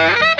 Thank you.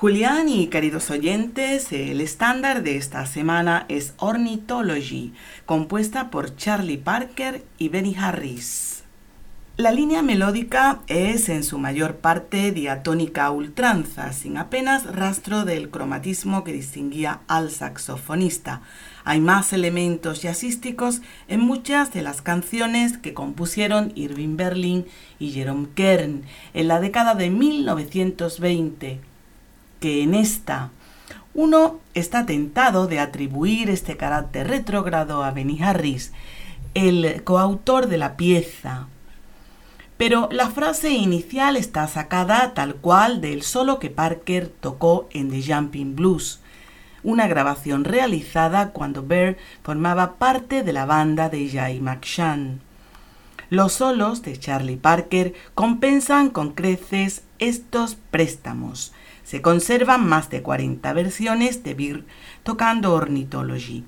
Julián y queridos oyentes, el estándar de esta semana es Ornithology, compuesta por Charlie Parker y Benny Harris. La línea melódica es en su mayor parte diatónica ultranza, sin apenas rastro del cromatismo que distinguía al saxofonista. Hay más elementos jazzísticos en muchas de las canciones que compusieron Irving Berlin y Jerome Kern en la década de 1920, que en esta uno está tentado de atribuir este carácter retrógrado a Benny Harris, el coautor de la pieza, pero la frase inicial está sacada tal cual del solo que Parker tocó en The Jumping Blues, una grabación realizada cuando Bear formaba parte de la banda de Jay McShann. Los solos de Charlie Parker compensan con creces estos préstamos. Se conservan más de 40 versiones de Bear tocando Ornithology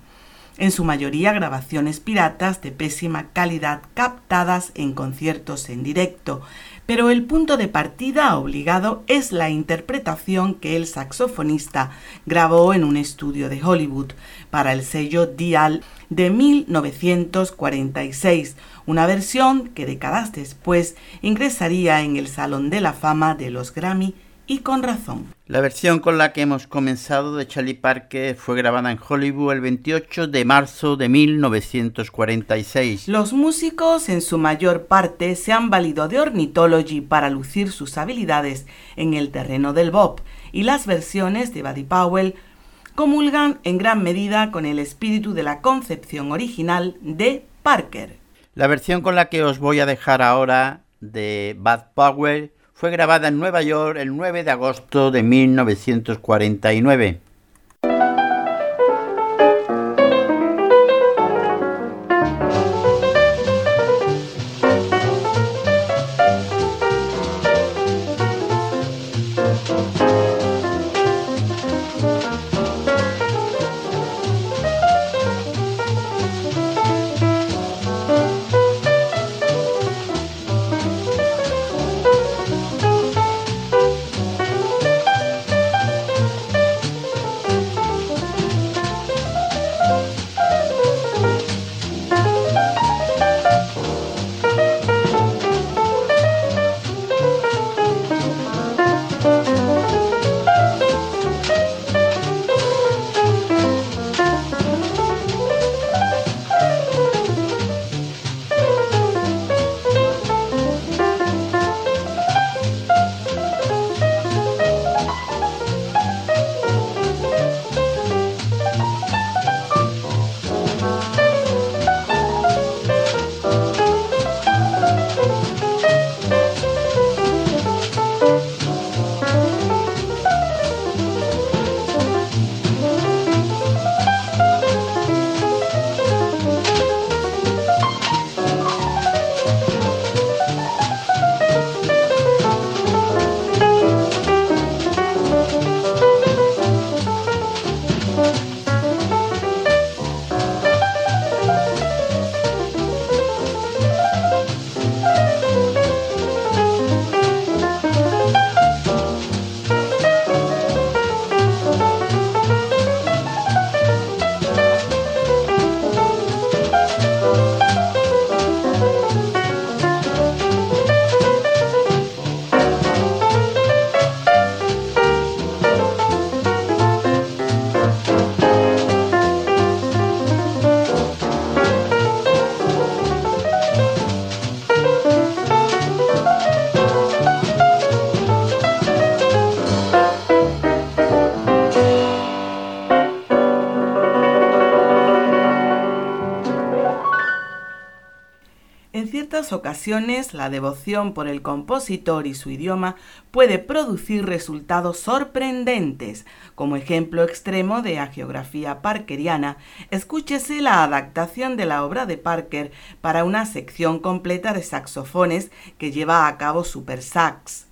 en su mayoría grabaciones piratas de pésima calidad captadas en conciertos en directo, pero el punto de partida obligado es la interpretación que el saxofonista grabó en un estudio de Hollywood para el sello Dial de 1946, una versión que décadas después ingresaría en el Salón de la Fama de los Grammy y con razón. La versión con la que hemos comenzado de Charlie Parker fue grabada en Hollywood el 28 de marzo de 1946. Los músicos en su mayor parte se han valido de Ornithology para lucir sus habilidades en el terreno del bop y las versiones de Buddy Powell comulgan en gran medida con el espíritu de la concepción original de Parker. La versión con la que os voy a dejar ahora de Bud Powell fue grabada en Nueva York el 9 de agosto de 1949. Ocasiones, la devoción por el compositor y su idioma puede producir resultados sorprendentes. Como ejemplo extremo de geografía parkeriana, escúchese la adaptación de la obra de Parker para una sección completa de saxofones que lleva a cabo Super Sax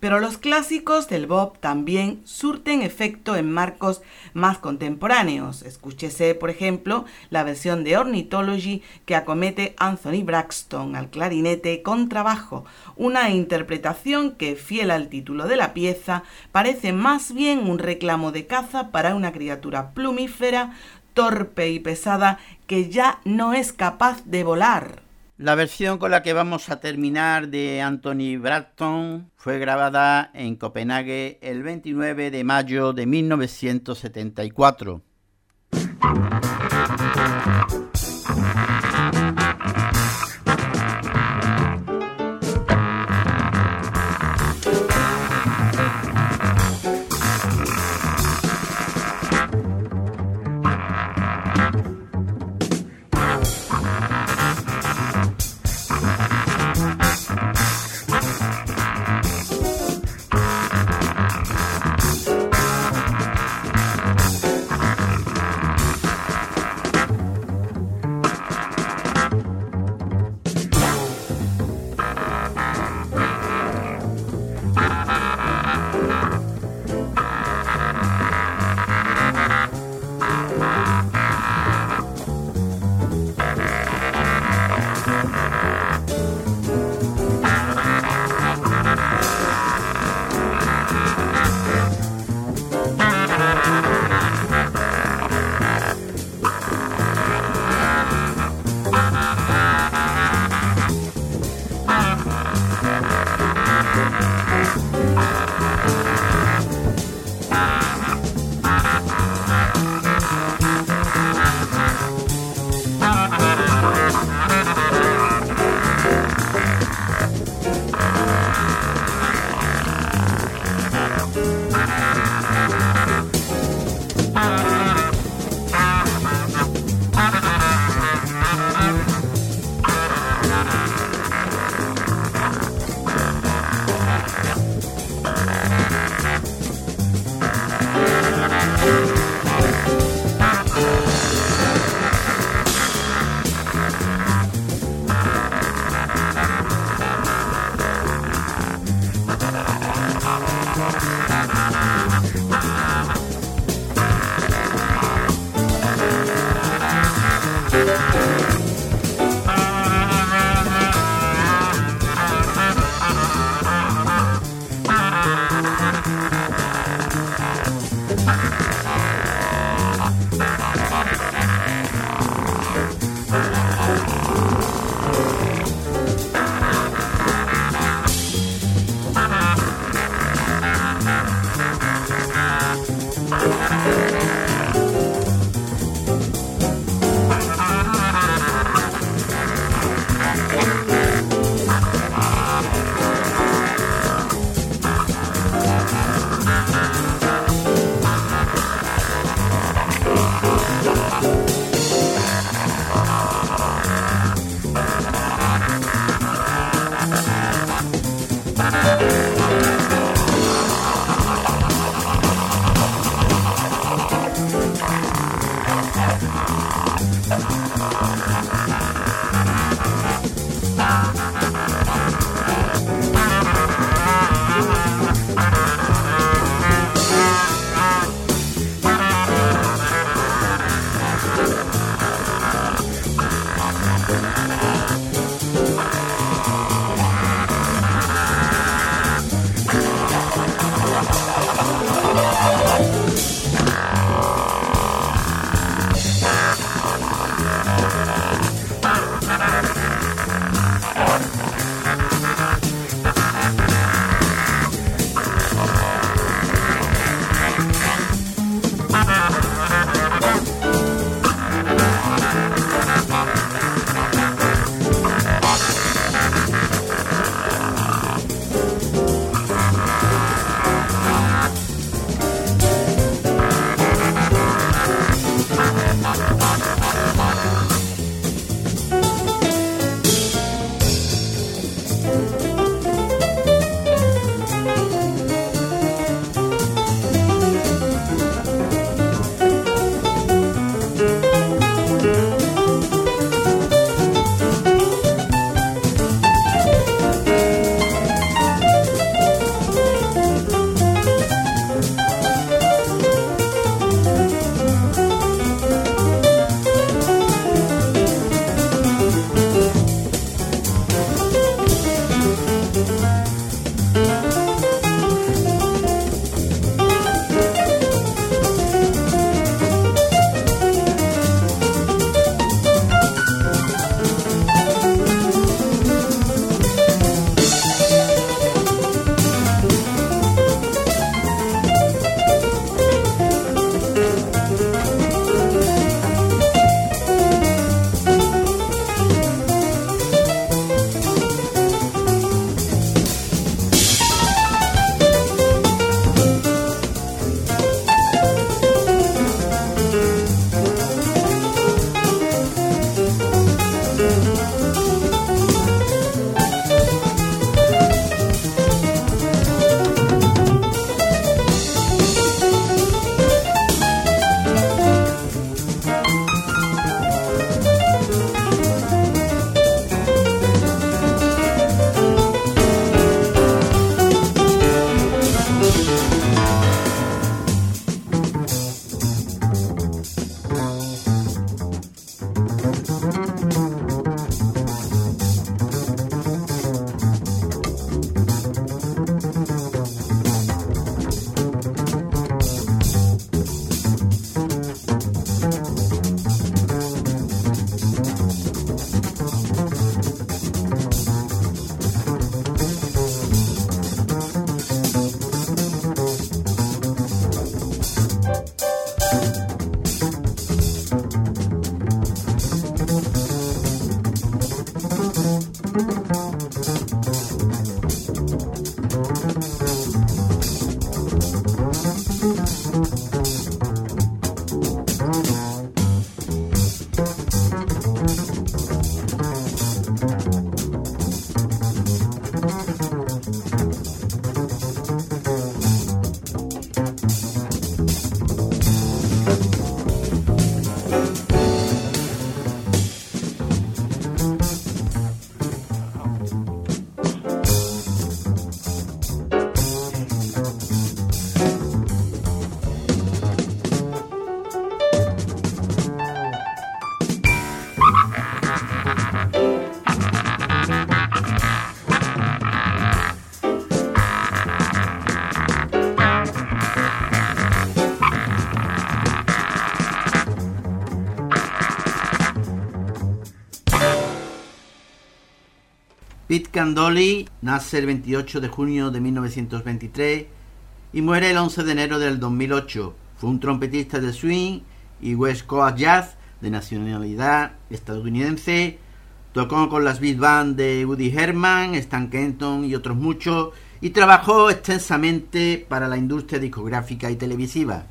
pero los clásicos del Bob también surten efecto en marcos más contemporáneos. Escúchese, por ejemplo, la versión de Ornithology que acomete Anthony Braxton al clarinete con trabajo, una interpretación que, fiel al título de la pieza, parece más bien un reclamo de caza para una criatura plumífera, torpe y pesada que ya no es capaz de volar. La versión con la que vamos a terminar de Anthony Braxton fue grabada en Copenhague el 29 de mayo de 1974. Candoli nace el 28 de junio de 1923 y muere el 11 de enero del 2008. Fue un trompetista de swing y West Coast Jazz de nacionalidad estadounidense. Tocó con las big band de Woody Herman, Stan Kenton y otros muchos y trabajó extensamente para la industria discográfica y televisiva.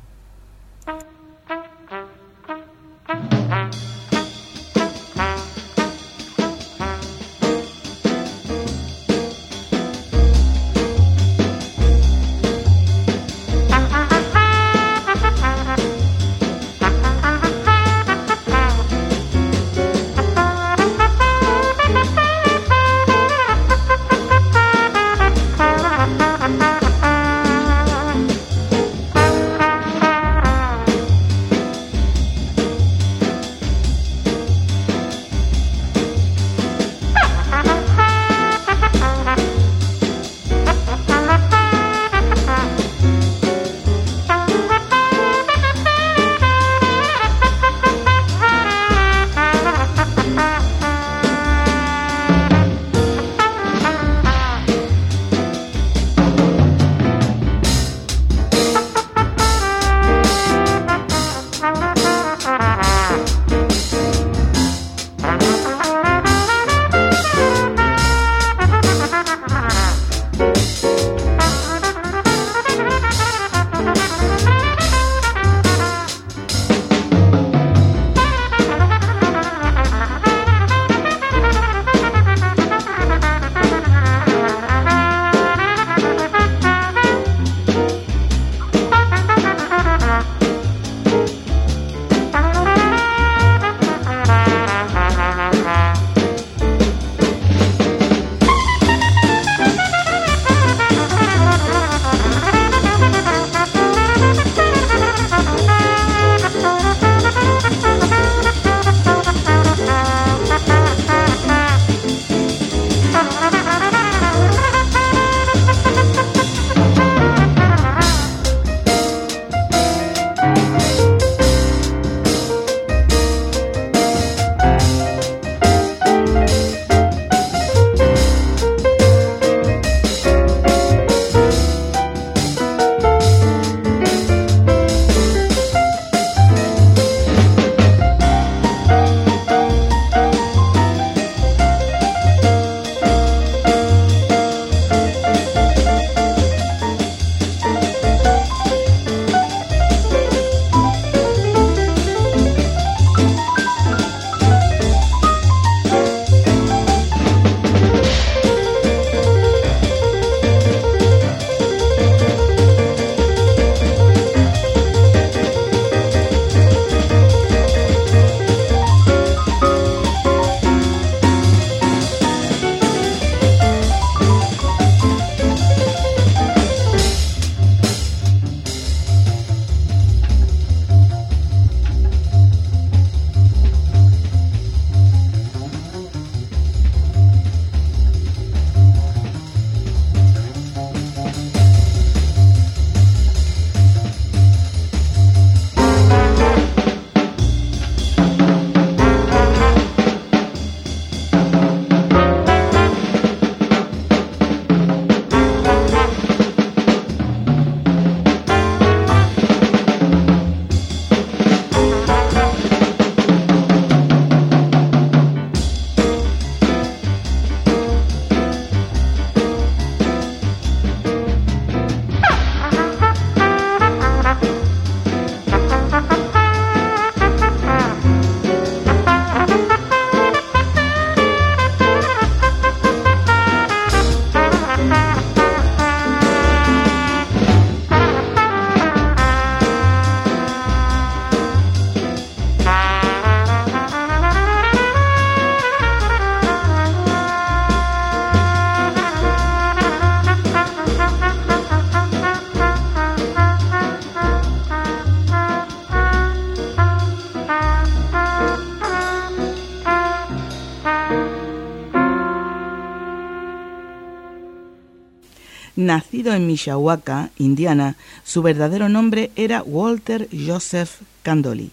En Mishawaka, Indiana, su verdadero nombre era Walter Joseph Candoli.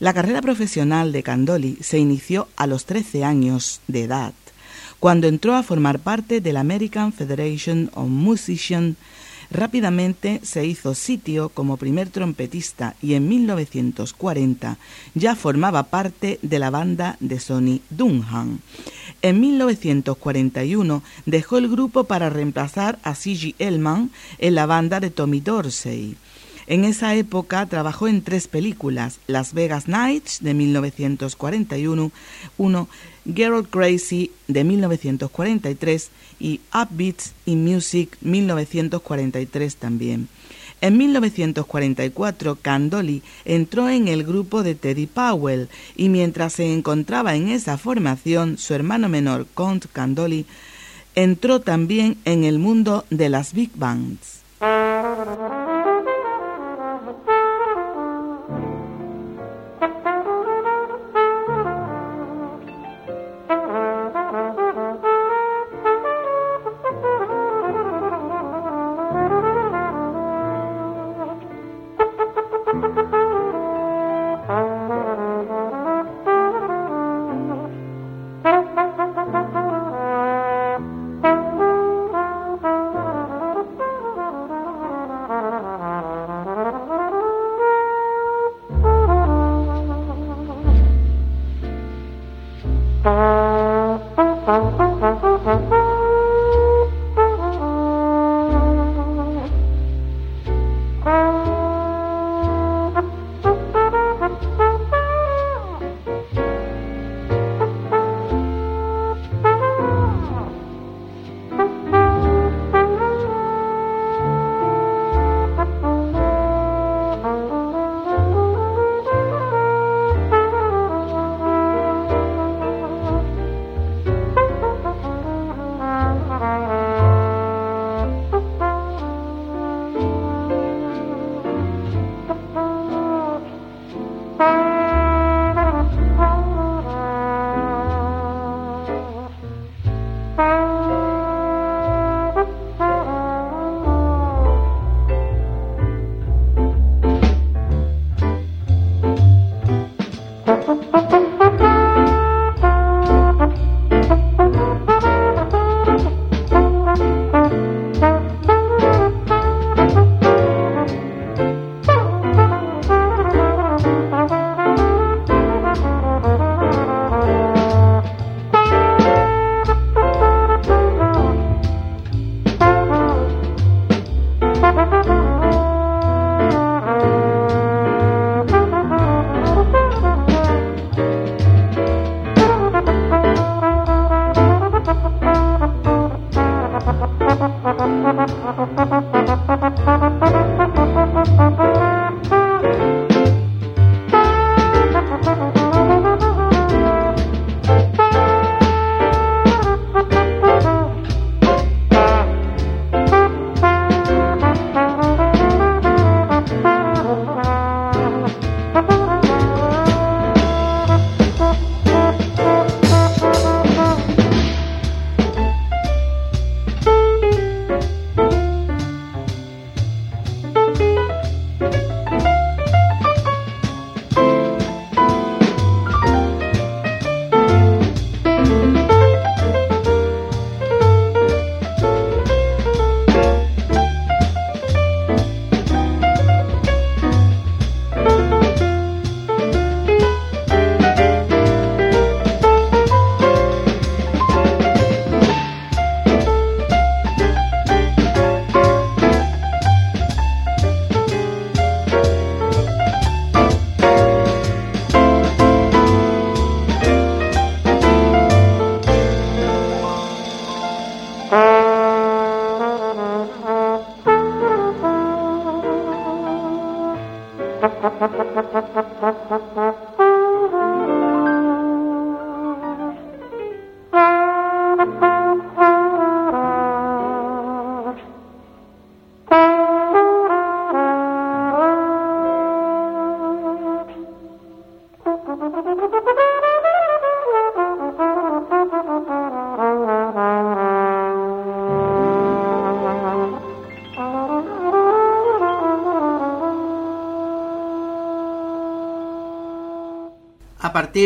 La carrera profesional de Candoli se inició a los 13 años de edad, cuando entró a formar parte de la American Federation of Musicians Rápidamente se hizo sitio como primer trompetista y en 1940 ya formaba parte de la banda de Sonny Dunham. En 1941 dejó el grupo para reemplazar a C.G. Elman en la banda de Tommy Dorsey. En esa época trabajó en tres películas, Las Vegas Nights de 1941, uno, Gerald Crazy de 1943 y Upbeats in Music 1943 también. En 1944, Candoli entró en el grupo de Teddy Powell y mientras se encontraba en esa formación, su hermano menor, Count Candoli, entró también en el mundo de las big bands.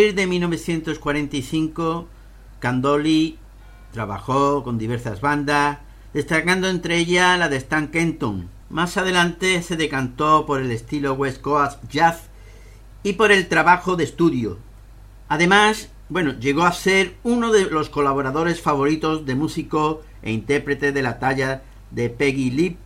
Partir de 1945, Candoli Trabajó con diversas bandas, destacando entre ellas la de Stan Kenton. Más adelante se decantó por el estilo West Coast Jazz y por el trabajo de estudio. Además, bueno, llegó a ser uno de los colaboradores favoritos de músico e intérprete de la talla de Peggy Lee,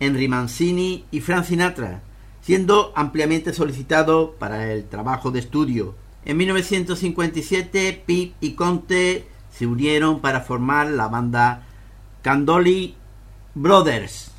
Henry Mancini y Frank Sinatra, siendo ampliamente solicitado para el trabajo de estudio. En 1957, Pete y Conte se unieron para formar la banda Candoli Brothers.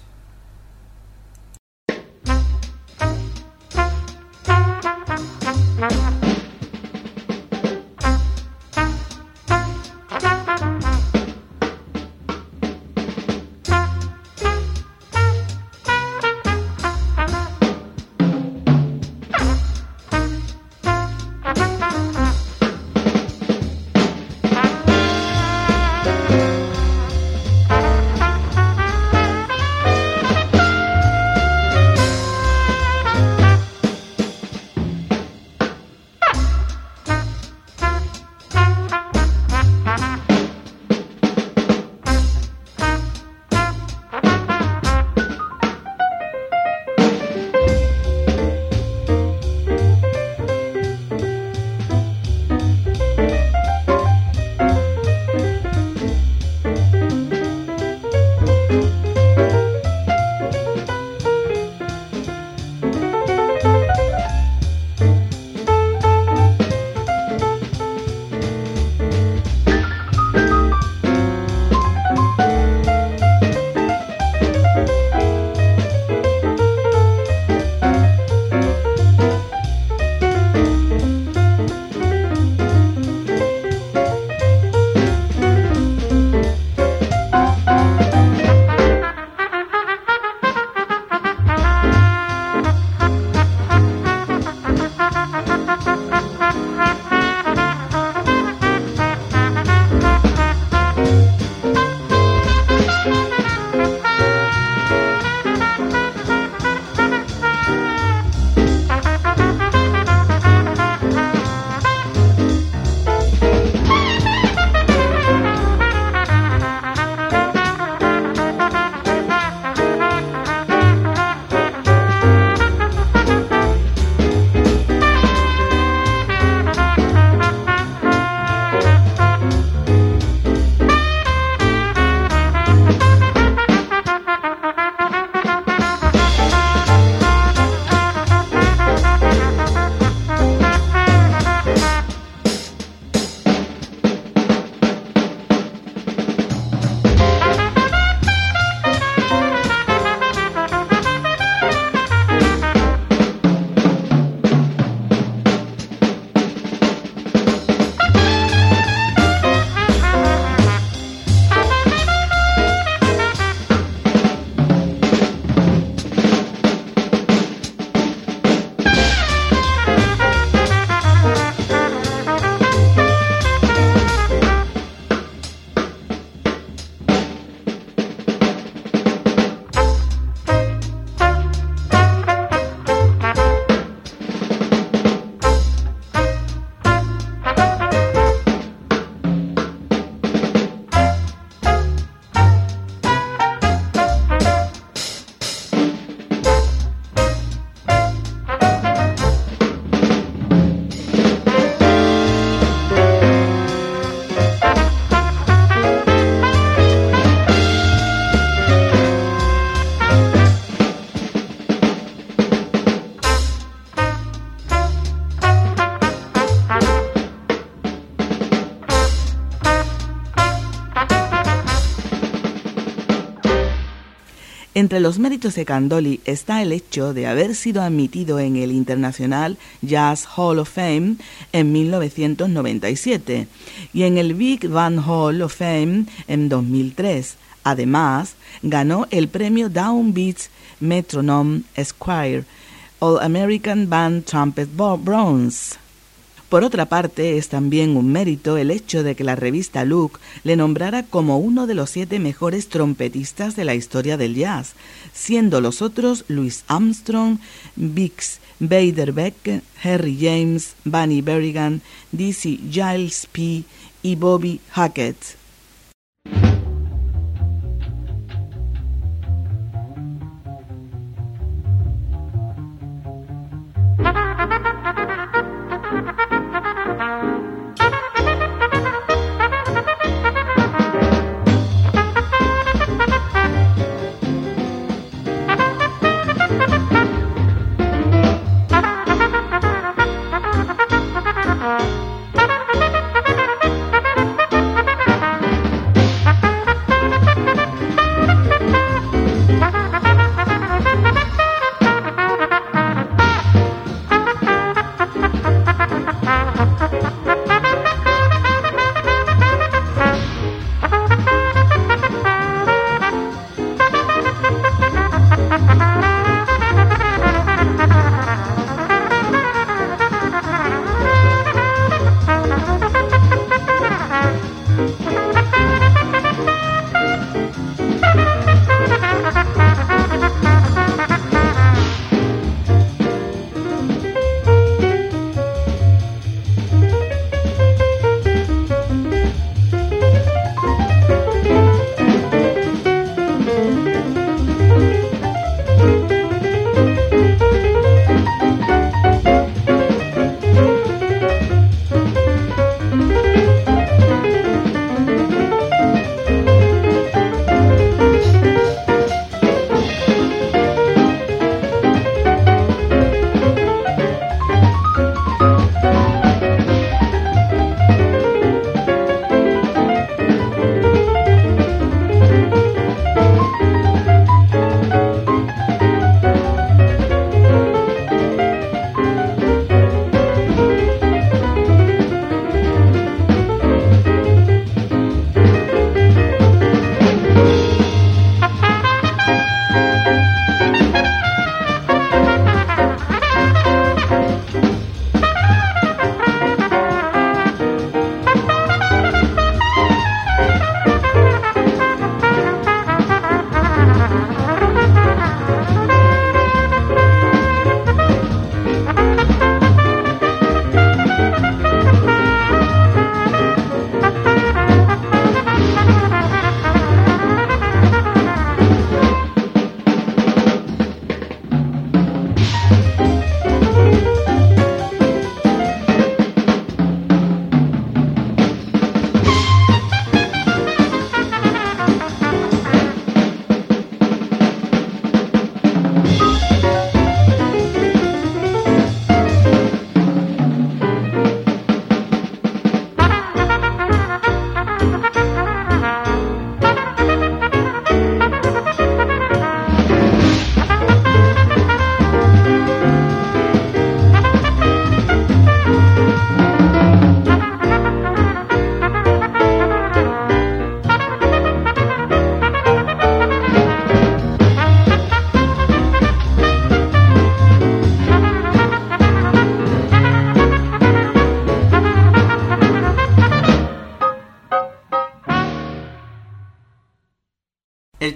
Entre los méritos de Candoli está el hecho de haber sido admitido en el International Jazz Hall of Fame en 1997 y en el Big Band Hall of Fame en 2003. Además, ganó el premio Downbeats Metronome Squire All American Band Trumpet Bronze por otra parte, es también un mérito el hecho de que la revista Look le nombrara como uno de los siete mejores trompetistas de la historia del jazz, siendo los otros Louis Armstrong, Bix Beiderbecke, Harry James, Bunny Berrigan, Dizzy Gillespie y Bobby Hackett.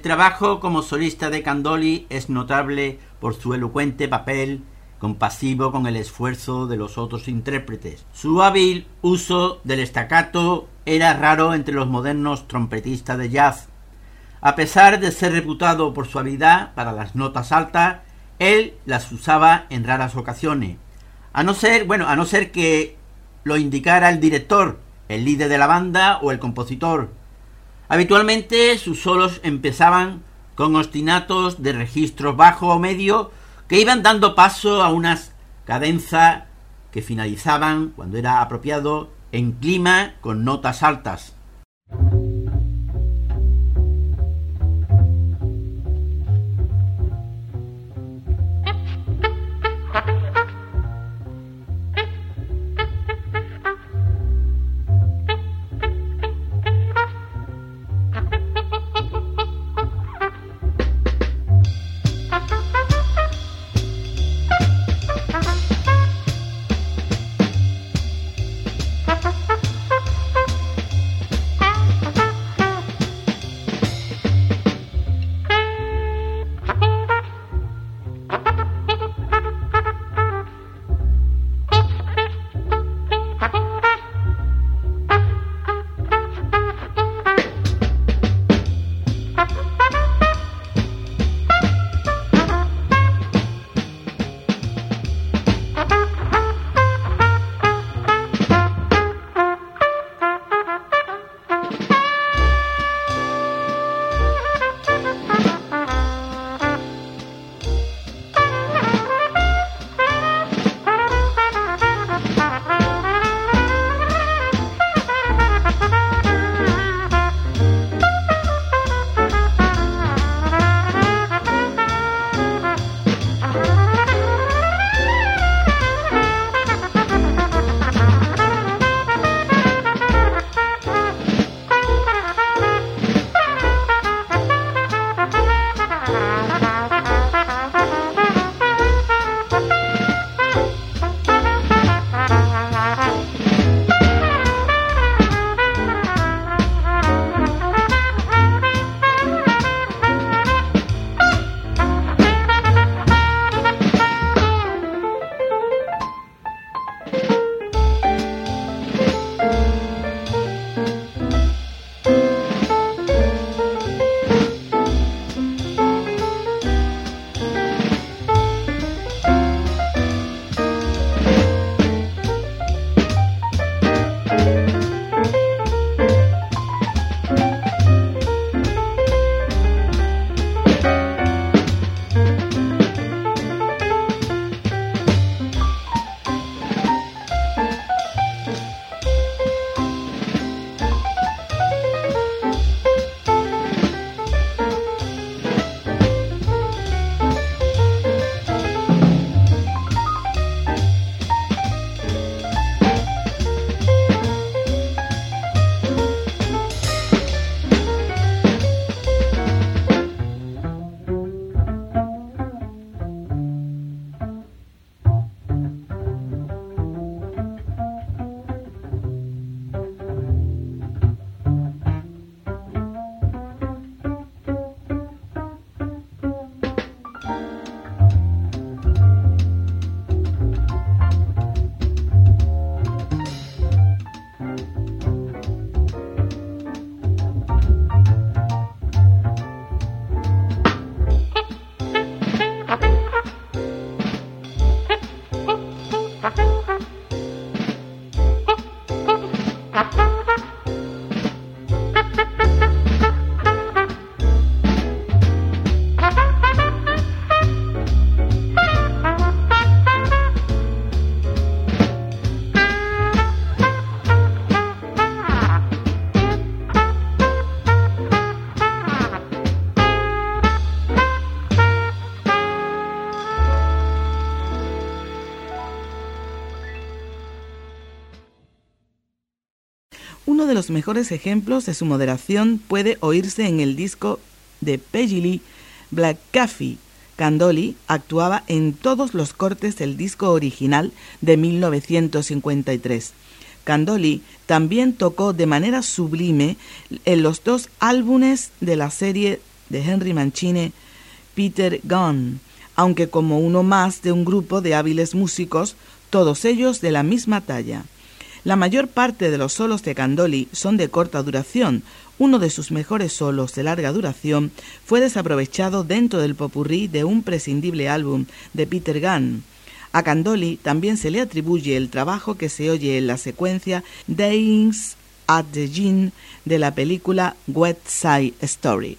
Trabajo como solista de Candoli es notable por su elocuente papel compasivo con el esfuerzo de los otros intérpretes. Su hábil uso del staccato era raro entre los modernos trompetistas de jazz. A pesar de ser reputado por su habilidad para las notas altas, él las usaba en raras ocasiones. A no ser, bueno, a no ser que lo indicara el director, el líder de la banda o el compositor. Habitualmente sus solos empezaban con ostinatos de registros bajo o medio que iban dando paso a unas cadenzas que finalizaban, cuando era apropiado, en clima con notas altas. Los mejores ejemplos de su moderación puede oírse en el disco de Peggy Lee, Black Coffee. Candoli actuaba en todos los cortes del disco original de 1953. Candoli también tocó de manera sublime en los dos álbumes de la serie de Henry Mancini, Peter Gunn, aunque como uno más de un grupo de hábiles músicos, todos ellos de la misma talla. La mayor parte de los solos de Candoli son de corta duración. Uno de sus mejores solos de larga duración fue desaprovechado dentro del popurrí de un prescindible álbum de Peter Gunn. A Candoli también se le atribuye el trabajo que se oye en la secuencia Days at the Gin de la película Wet Side Story.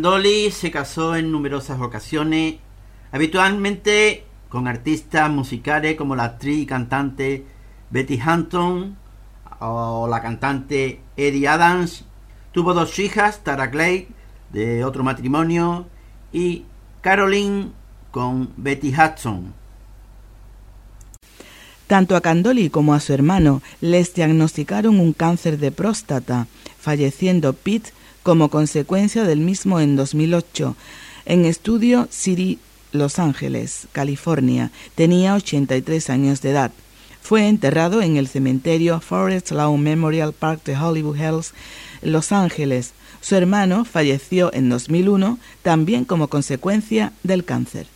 Dolly se casó en numerosas ocasiones, habitualmente con artistas musicales como la actriz y cantante Betty Hampton o la cantante Eddie Adams. Tuvo dos hijas, Tara Clay, de otro matrimonio, y Caroline con Betty Hudson. Tanto a Candoli como a su hermano les diagnosticaron un cáncer de próstata, falleciendo Pete como consecuencia del mismo en 2008. En estudio City, Los Ángeles, California, tenía 83 años de edad. Fue enterrado en el cementerio Forest Lawn Memorial Park de Hollywood Hills, Los Ángeles. Su hermano falleció en 2001 también como consecuencia del cáncer.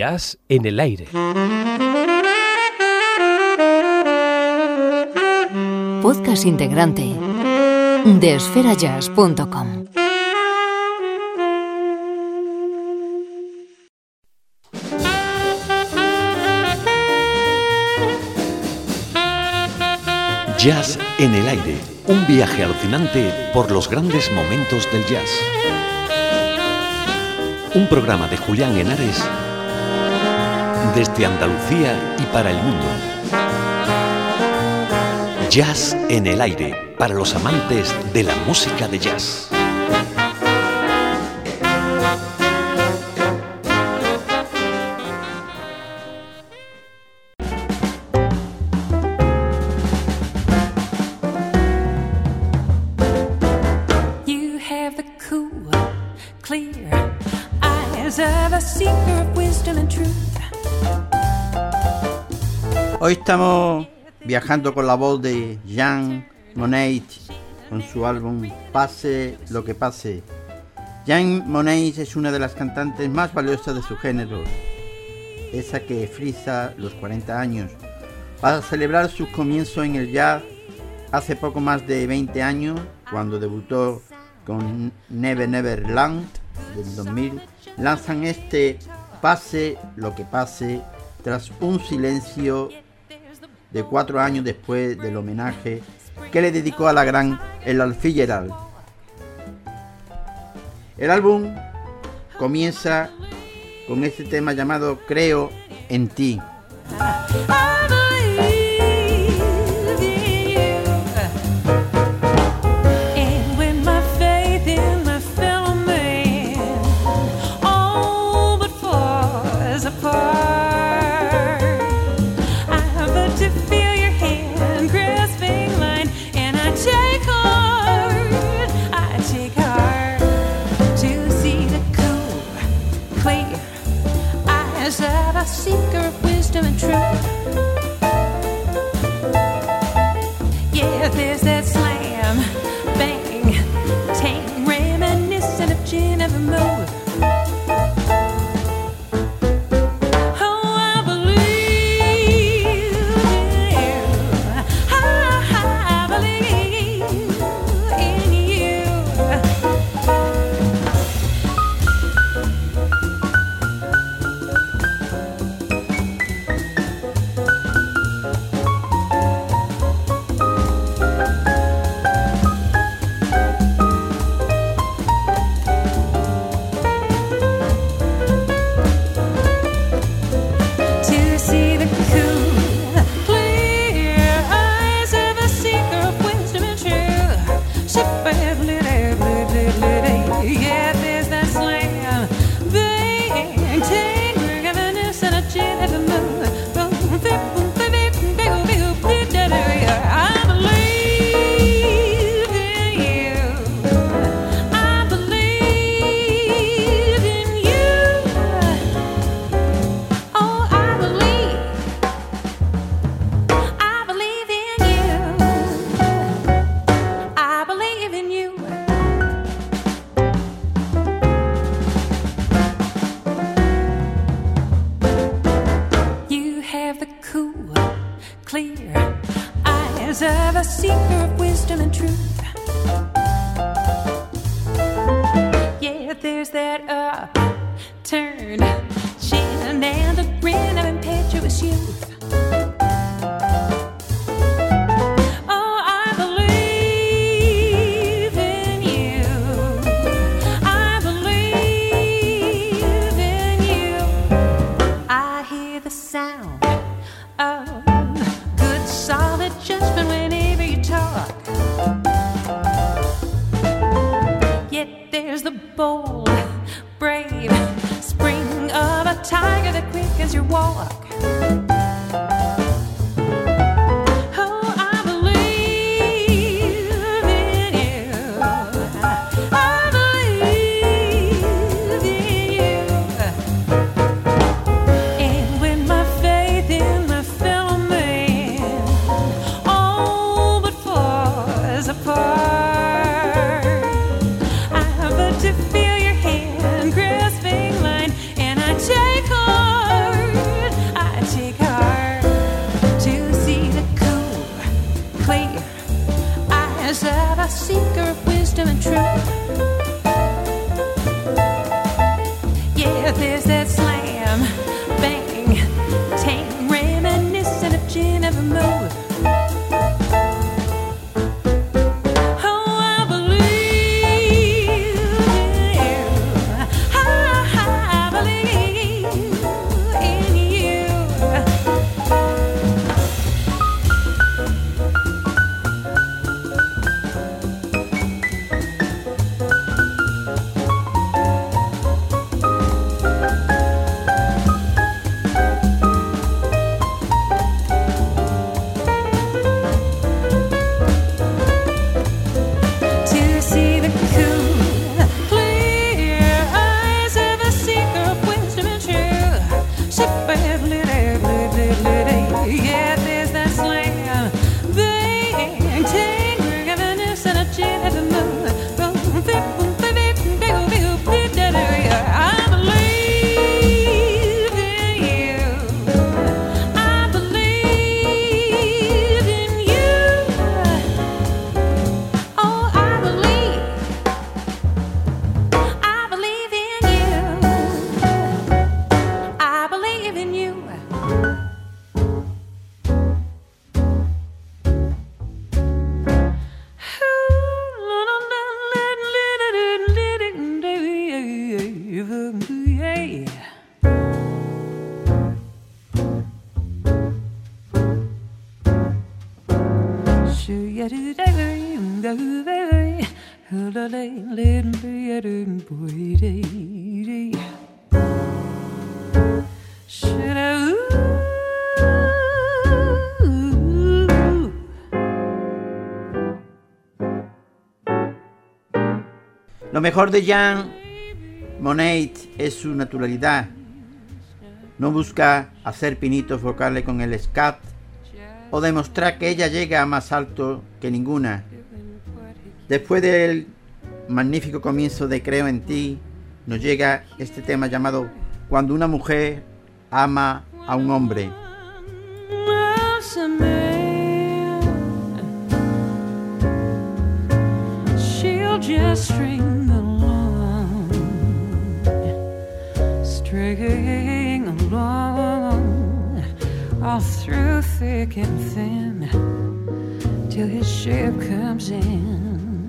Jazz en el aire. Podcast integrante de esferajazz.com. Jazz en el aire, un viaje alucinante por los grandes momentos del jazz. Un programa de Julián Henares desde Andalucía y para el mundo. Jazz en el aire, para los amantes de la música de jazz. Hoy estamos viajando con la voz de Jean Monnet con su álbum Pase lo que pase. Jean Monnet es una de las cantantes más valiosas de su género, esa que frisa los 40 años. Para celebrar sus comienzos en el jazz hace poco más de 20 años, cuando debutó con Never Never Land del 2000, lanzan este Pase lo que pase tras un silencio de cuatro años después del homenaje que le dedicó a la gran El Fitzgerald. El álbum comienza con este tema llamado Creo en ti. And truth. Turn, chin, and a grin of impetuous youth. Lo mejor de Jean Monnet es su naturalidad. No busca hacer pinitos vocales con el scat o demostrar que ella llega más alto que ninguna. Después del magnífico comienzo de Creo en ti, nos llega este tema llamado Cuando una mujer ama a un hombre. String along, all through thick and thin, till his ship comes in.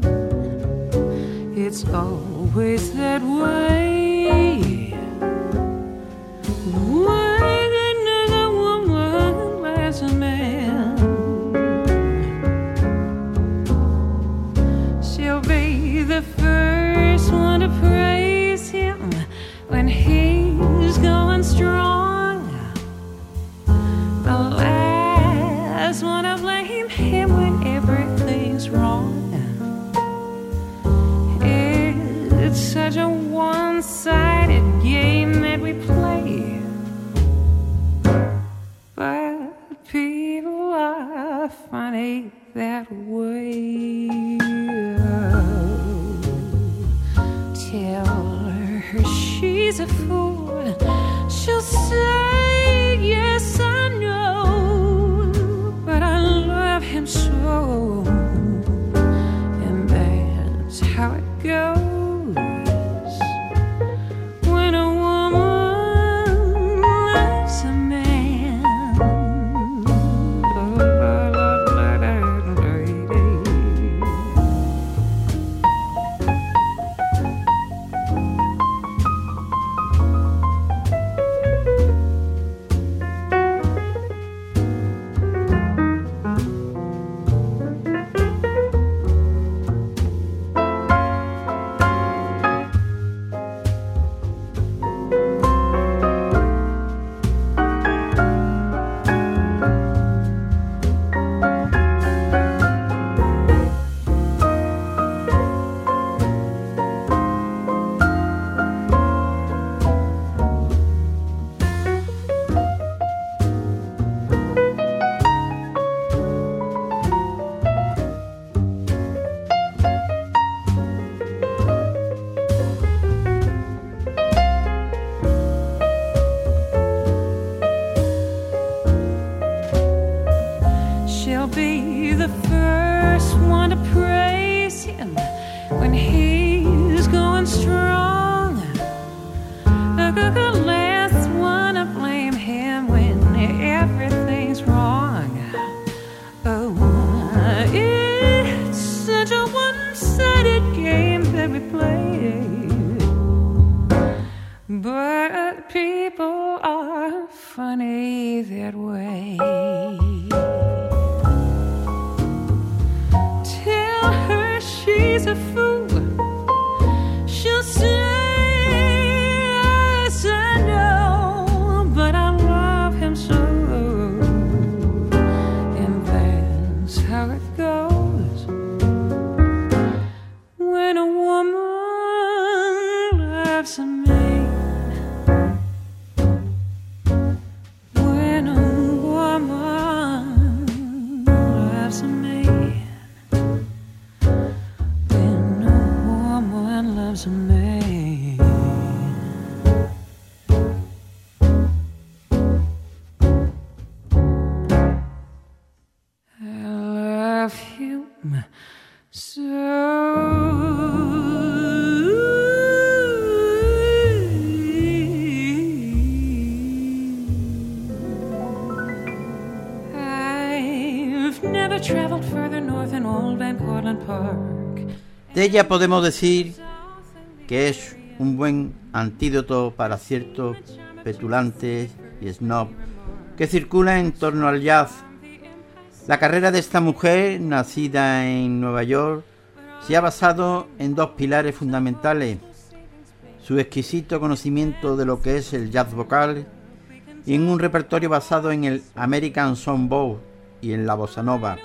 It's always that way. Why De ella podemos decir que es un buen antídoto para ciertos petulantes y snob que circulan en torno al jazz. La carrera de esta mujer, nacida en Nueva York, se ha basado en dos pilares fundamentales. Su exquisito conocimiento de lo que es el jazz vocal y en un repertorio basado en el American Songbook y en la bossa nova.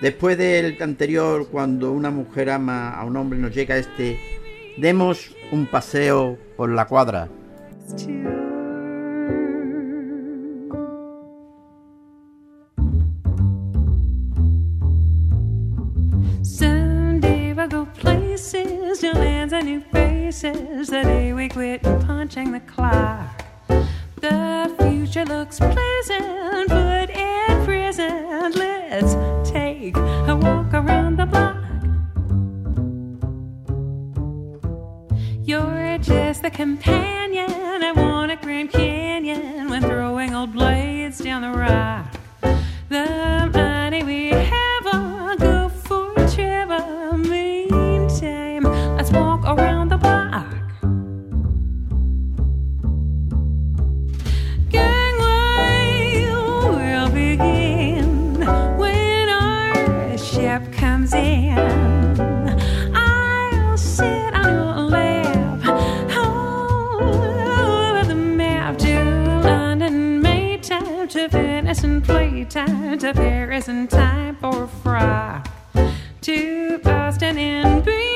Después del anterior, cuando una mujer ama a un hombre, nos llega este, demos un paseo por la cuadra. Places, new lands and new faces. The day we quit punching the clock. The future looks pleasant, but present, let's take a walk around the block. You're just the companion I want at Grand Canyon when throwing old blades down the rock. The money we playtime to Paris and time for a frock to Boston in Beantown,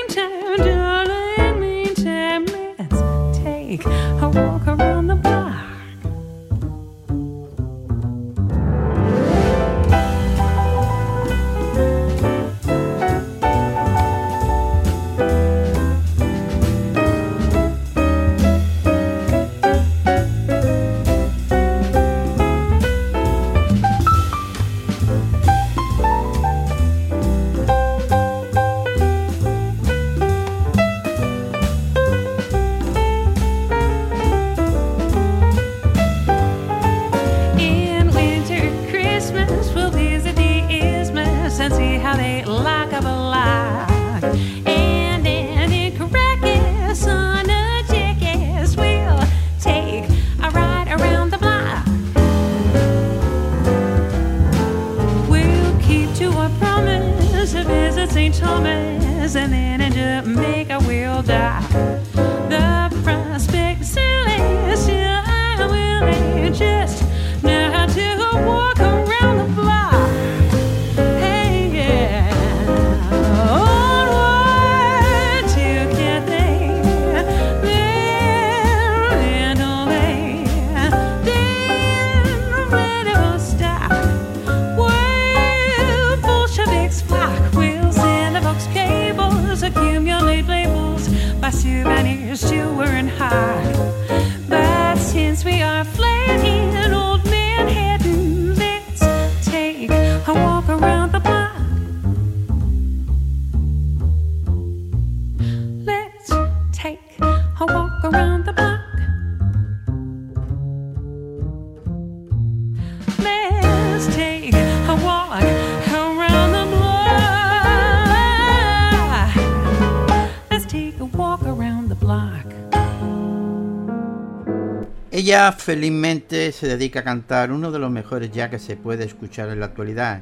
Ella felizmente se dedica a cantar uno de los mejores ya que se puede escuchar en la actualidad.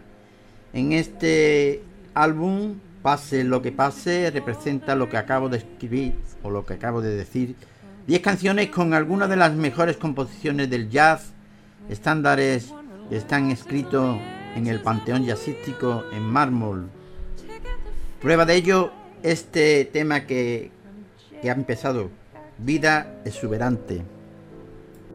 En este álbum, pase lo que pase, representa lo que acabo de escribir o lo que acabo de decir. Diez canciones con algunas de las mejores composiciones del jazz, estándares que están escritos en el panteón jazzístico en mármol. Prueba de ello este tema que, que ha empezado, Vida exuberante.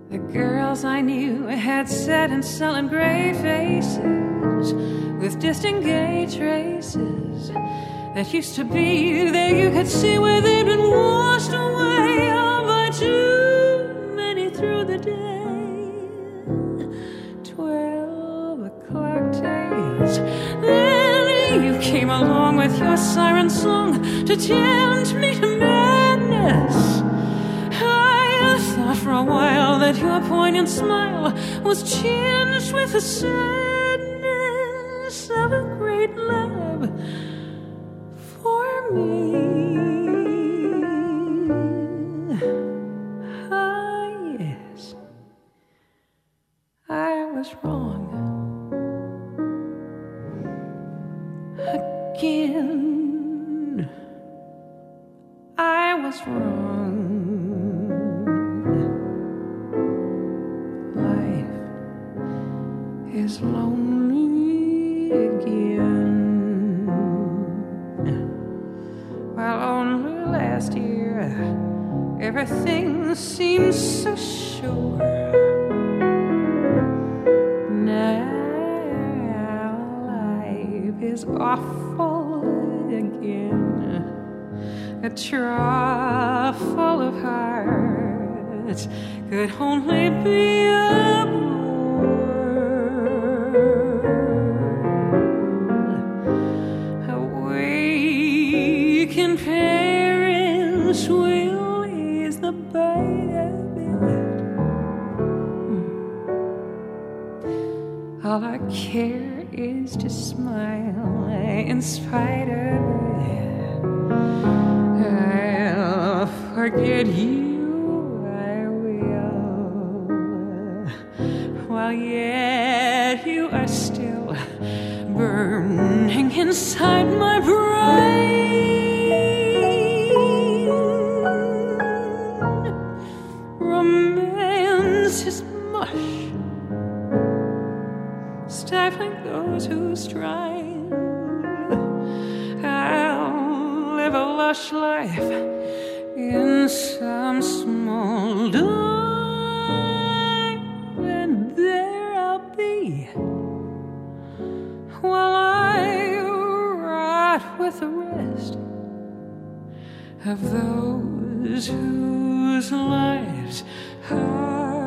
The girls I knew had set and sullen gray faces with distant gay traces that used to be there. You could see where they'd been washed away by too many through the day. Twelve o'clock tales. Then you came along with your siren song to tempt me to madness. For a while that your poignant smile was tinged with the sadness of a great love for me. Ah, yes, I was wrong again. I was wrong. Is lonely again. Well, only last year everything seemed so sure. Now life is awful again. A trough full of hearts could only be a Hmm. All I care is to smile in spite of it. I'll forget you, will. Still burning inside my brain. Romance is mush stifling those who strive. I'll live a lush life in some small dive, and there I'll be while I rot with the rest of those whose lives are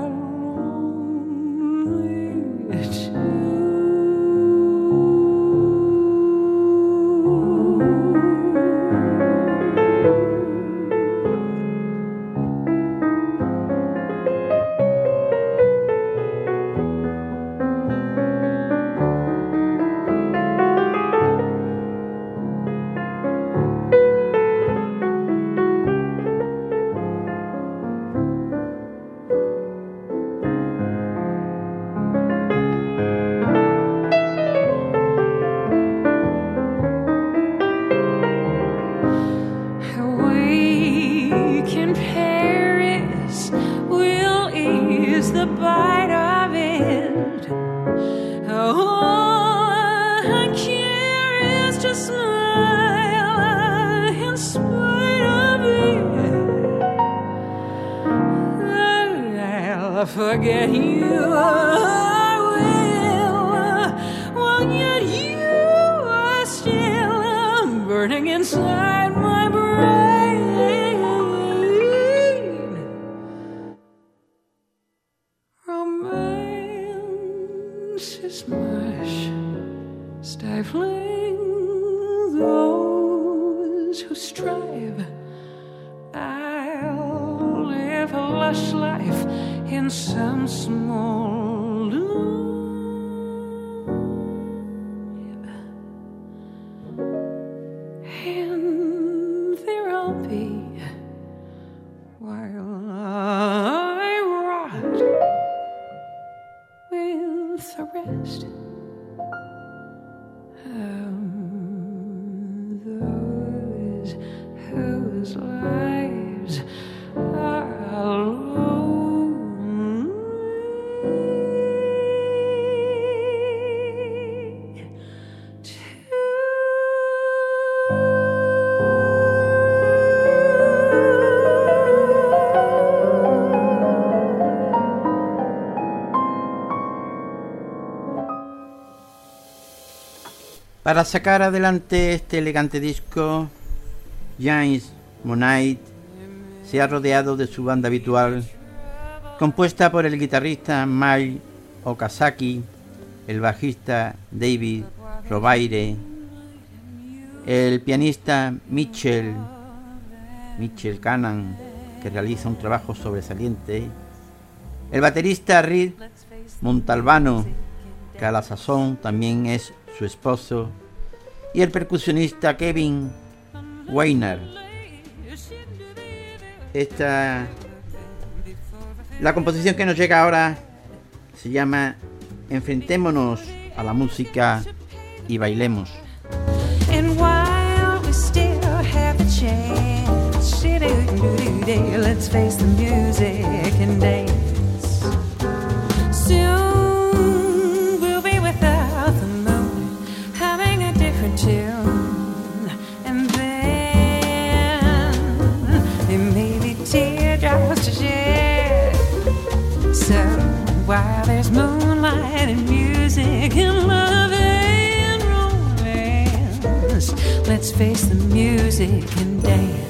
Para sacar adelante este elegante disco, James Monait se ha rodeado de su banda habitual, compuesta por el guitarrista Mai Okazaki, el bajista David Robaire, el pianista Mitchell, Mitchell Cannon, que realiza un trabajo sobresaliente, el baterista Reed Montalbano, que a la sazón también es su esposo, y el percusionista Kevin Weiner. Esta la composición que nos llega ahora se llama Enfrentémonos a la música y bailemos. Face the music and dance.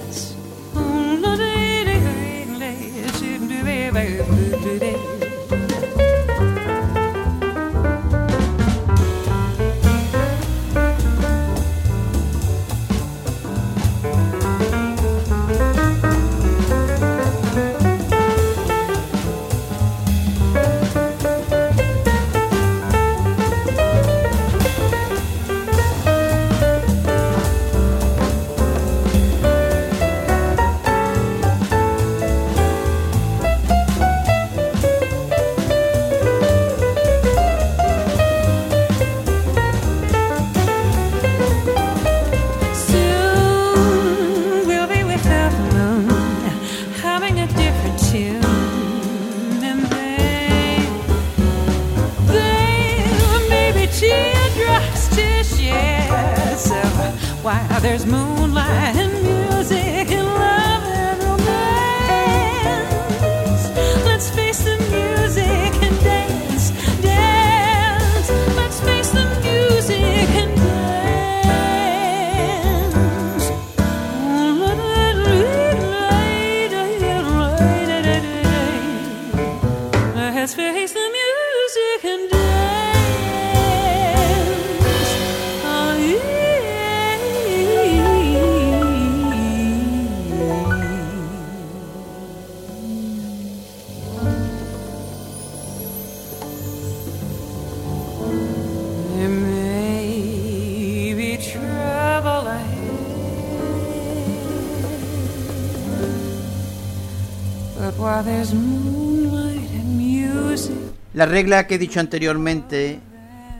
Regla que he dicho anteriormente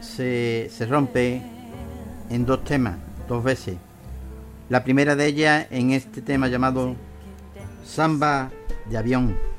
se, se rompe en dos temas, dos veces. La primera de ellas en este tema llamado Samba de avión.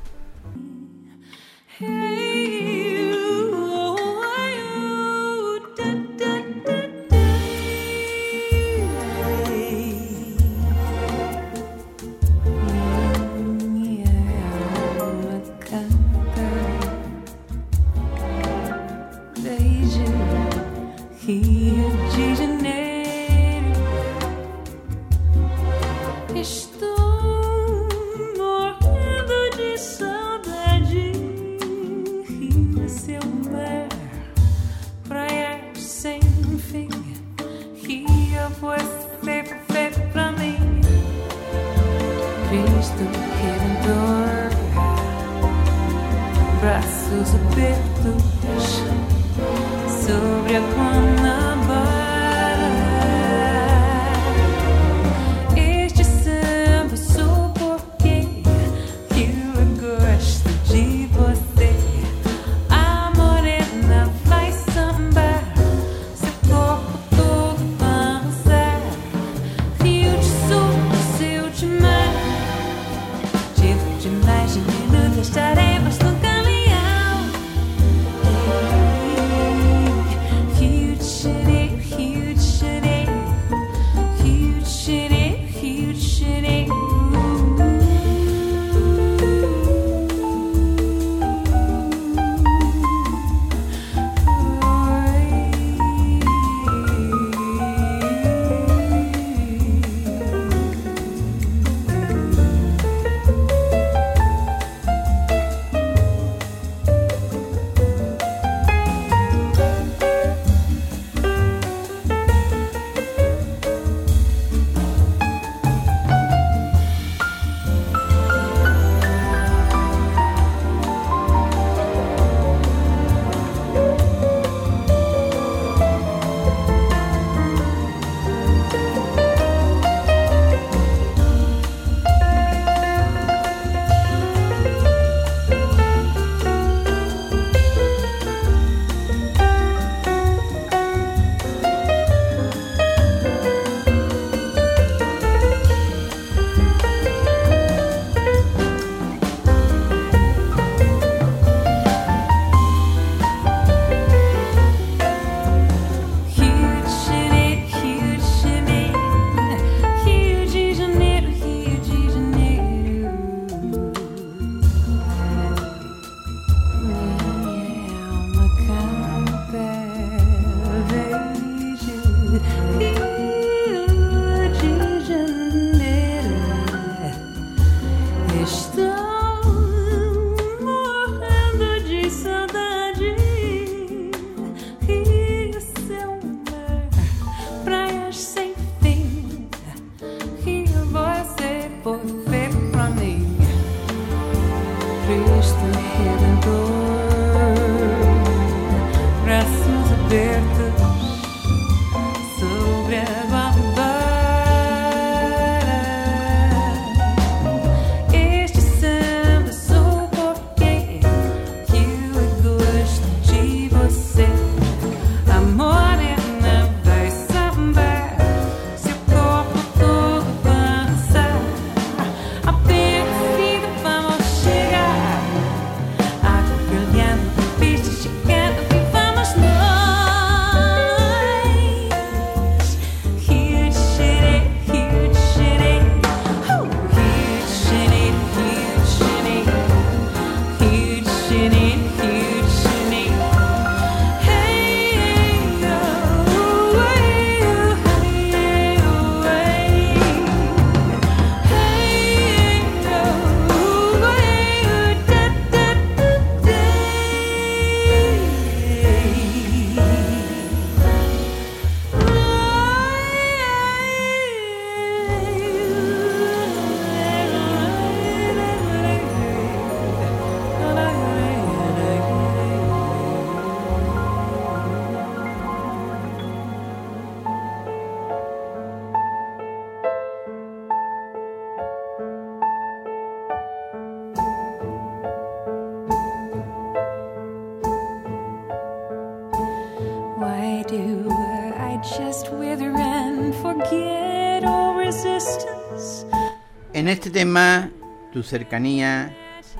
tema, Tu cercanía,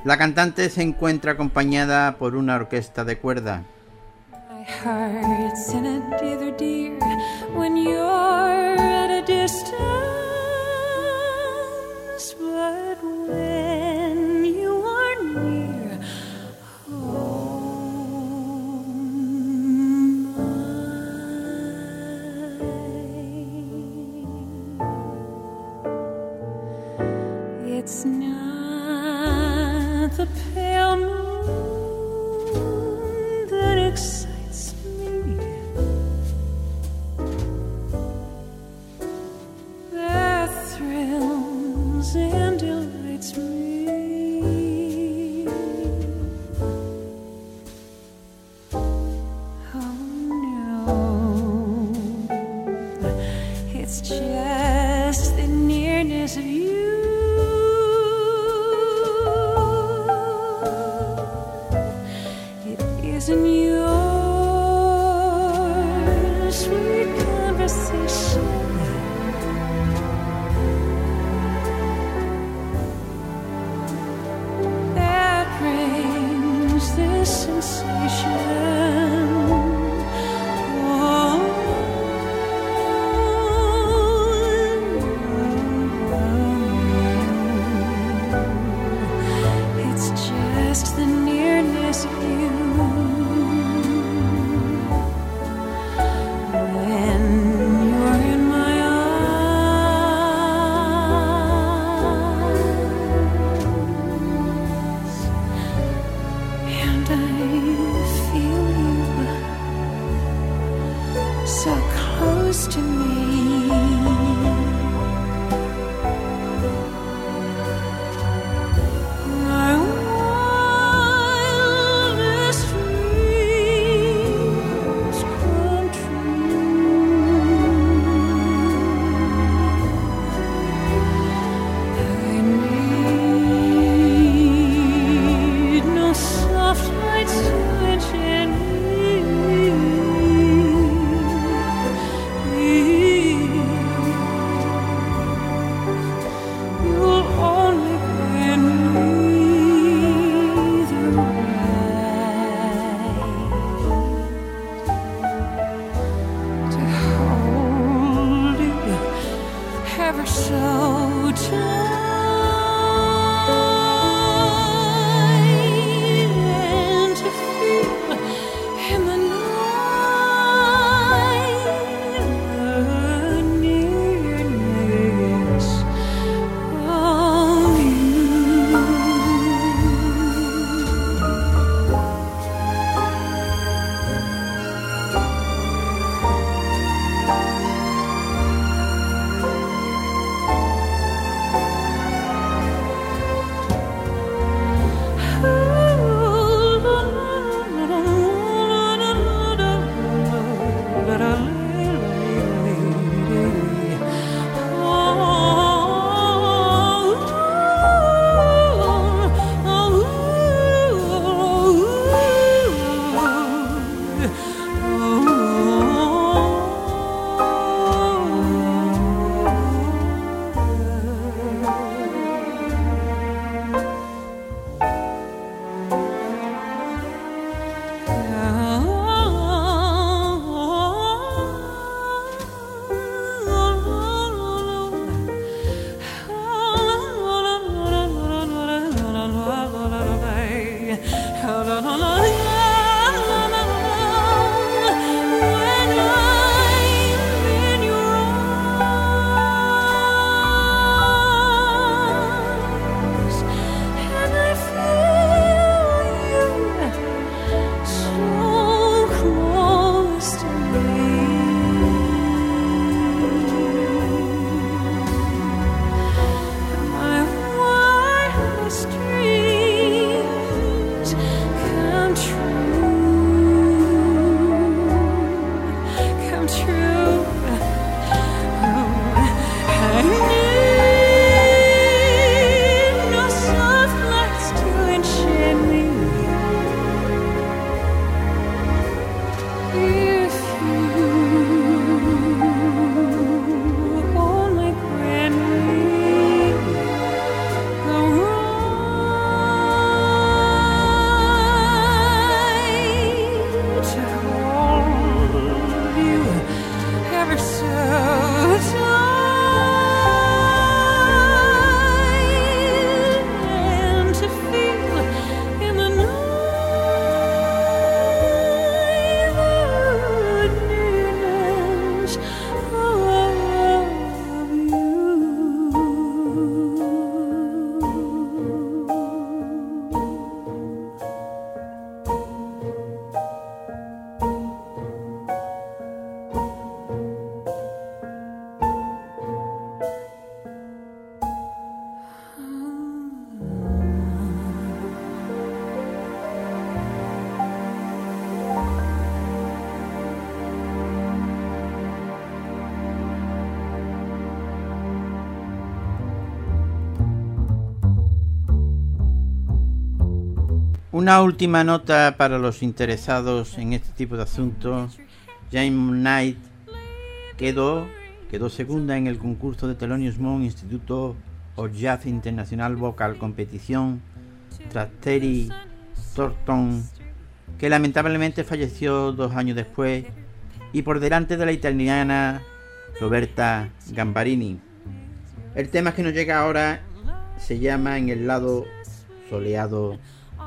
la cantante se encuentra acompañada por una orquesta de cuerda. 却 Una última nota para los interesados en este tipo de asuntos. James Knight quedó, quedó segunda en el concurso de Thelonious Monk Instituto of Jazz Internacional Vocal Competición tras Terry Thornton, que lamentablemente falleció dos años después, y por delante de la italiana Roberta Gambarini. El tema que nos llega ahora se llama En el lado soleado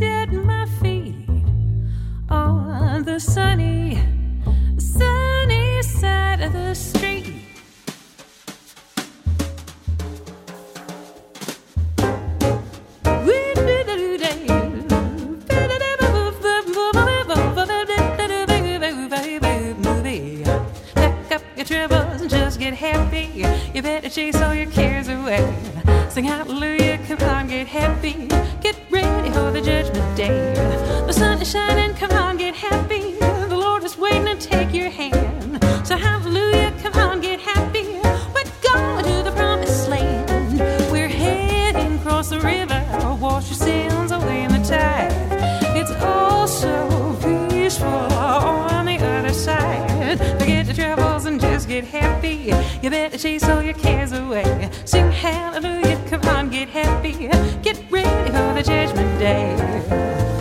At my feet on the sunny, sunny side of the street. Your troubles and just get happy. You better chase all your cares away. Sing hallelujah, come on, get happy. Get ready for the judgment day. The sun is shining, come on, get happy. The Lord is waiting to take your hand. So hallelujah, come on, get happy. We're going to the promised land. We're heading across the river. You better chase all your cares away. Sing hallelujah, come on, get happy. Get ready for the judgment day.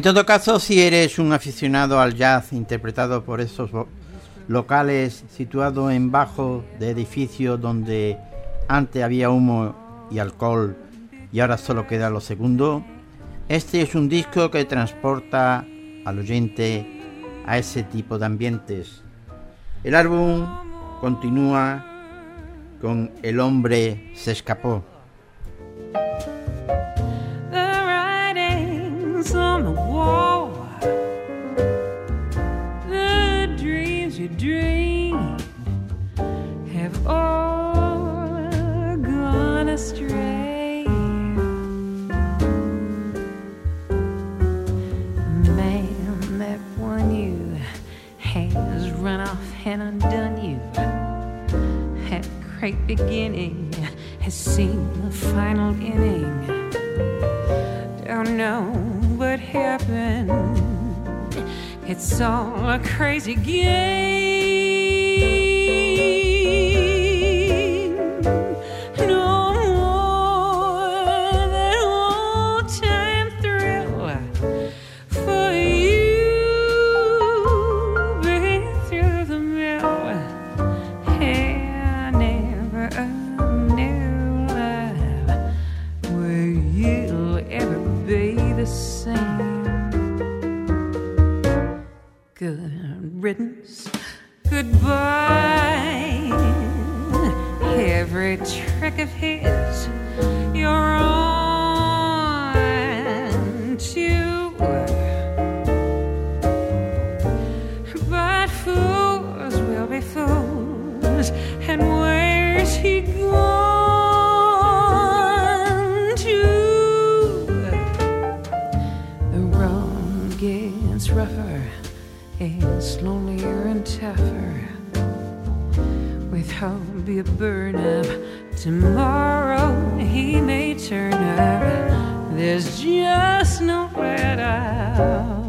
En todo caso, si eres un aficionado al jazz interpretado por esos locales situados en bajo de edificios donde antes había humo y alcohol y ahora solo queda lo segundo, este es un disco que transporta al oyente a ese tipo de ambientes. El álbum continúa con El hombre se escapó. dream have all gone astray. Man that one you has run off and undone you. Had great beginning, has seen the final inning. Don't know what happened. It's all a crazy game. There's just no red out.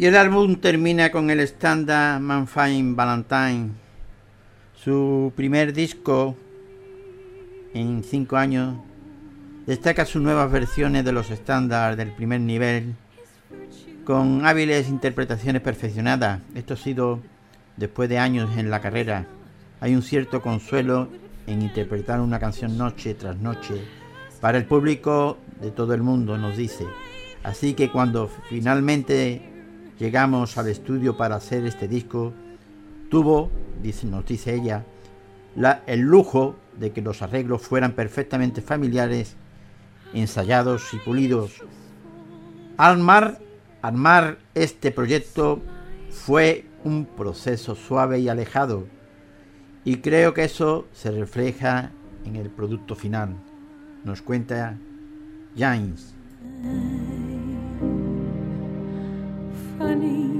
Y el álbum termina con el estándar Man Fine Valentine, su primer disco en cinco años. Destaca sus nuevas versiones de los estándares del primer nivel, con hábiles interpretaciones perfeccionadas. Esto ha sido después de años en la carrera. Hay un cierto consuelo en interpretar una canción noche tras noche para el público de todo el mundo, nos dice. Así que cuando finalmente llegamos al estudio para hacer este disco, tuvo, dice, nos dice ella, la- el lujo de que los arreglos fueran perfectamente familiares, ensayados y pulidos. Armar, armar este proyecto fue un proceso suave y alejado, y creo que eso se refleja en el producto final, nos cuenta James. money.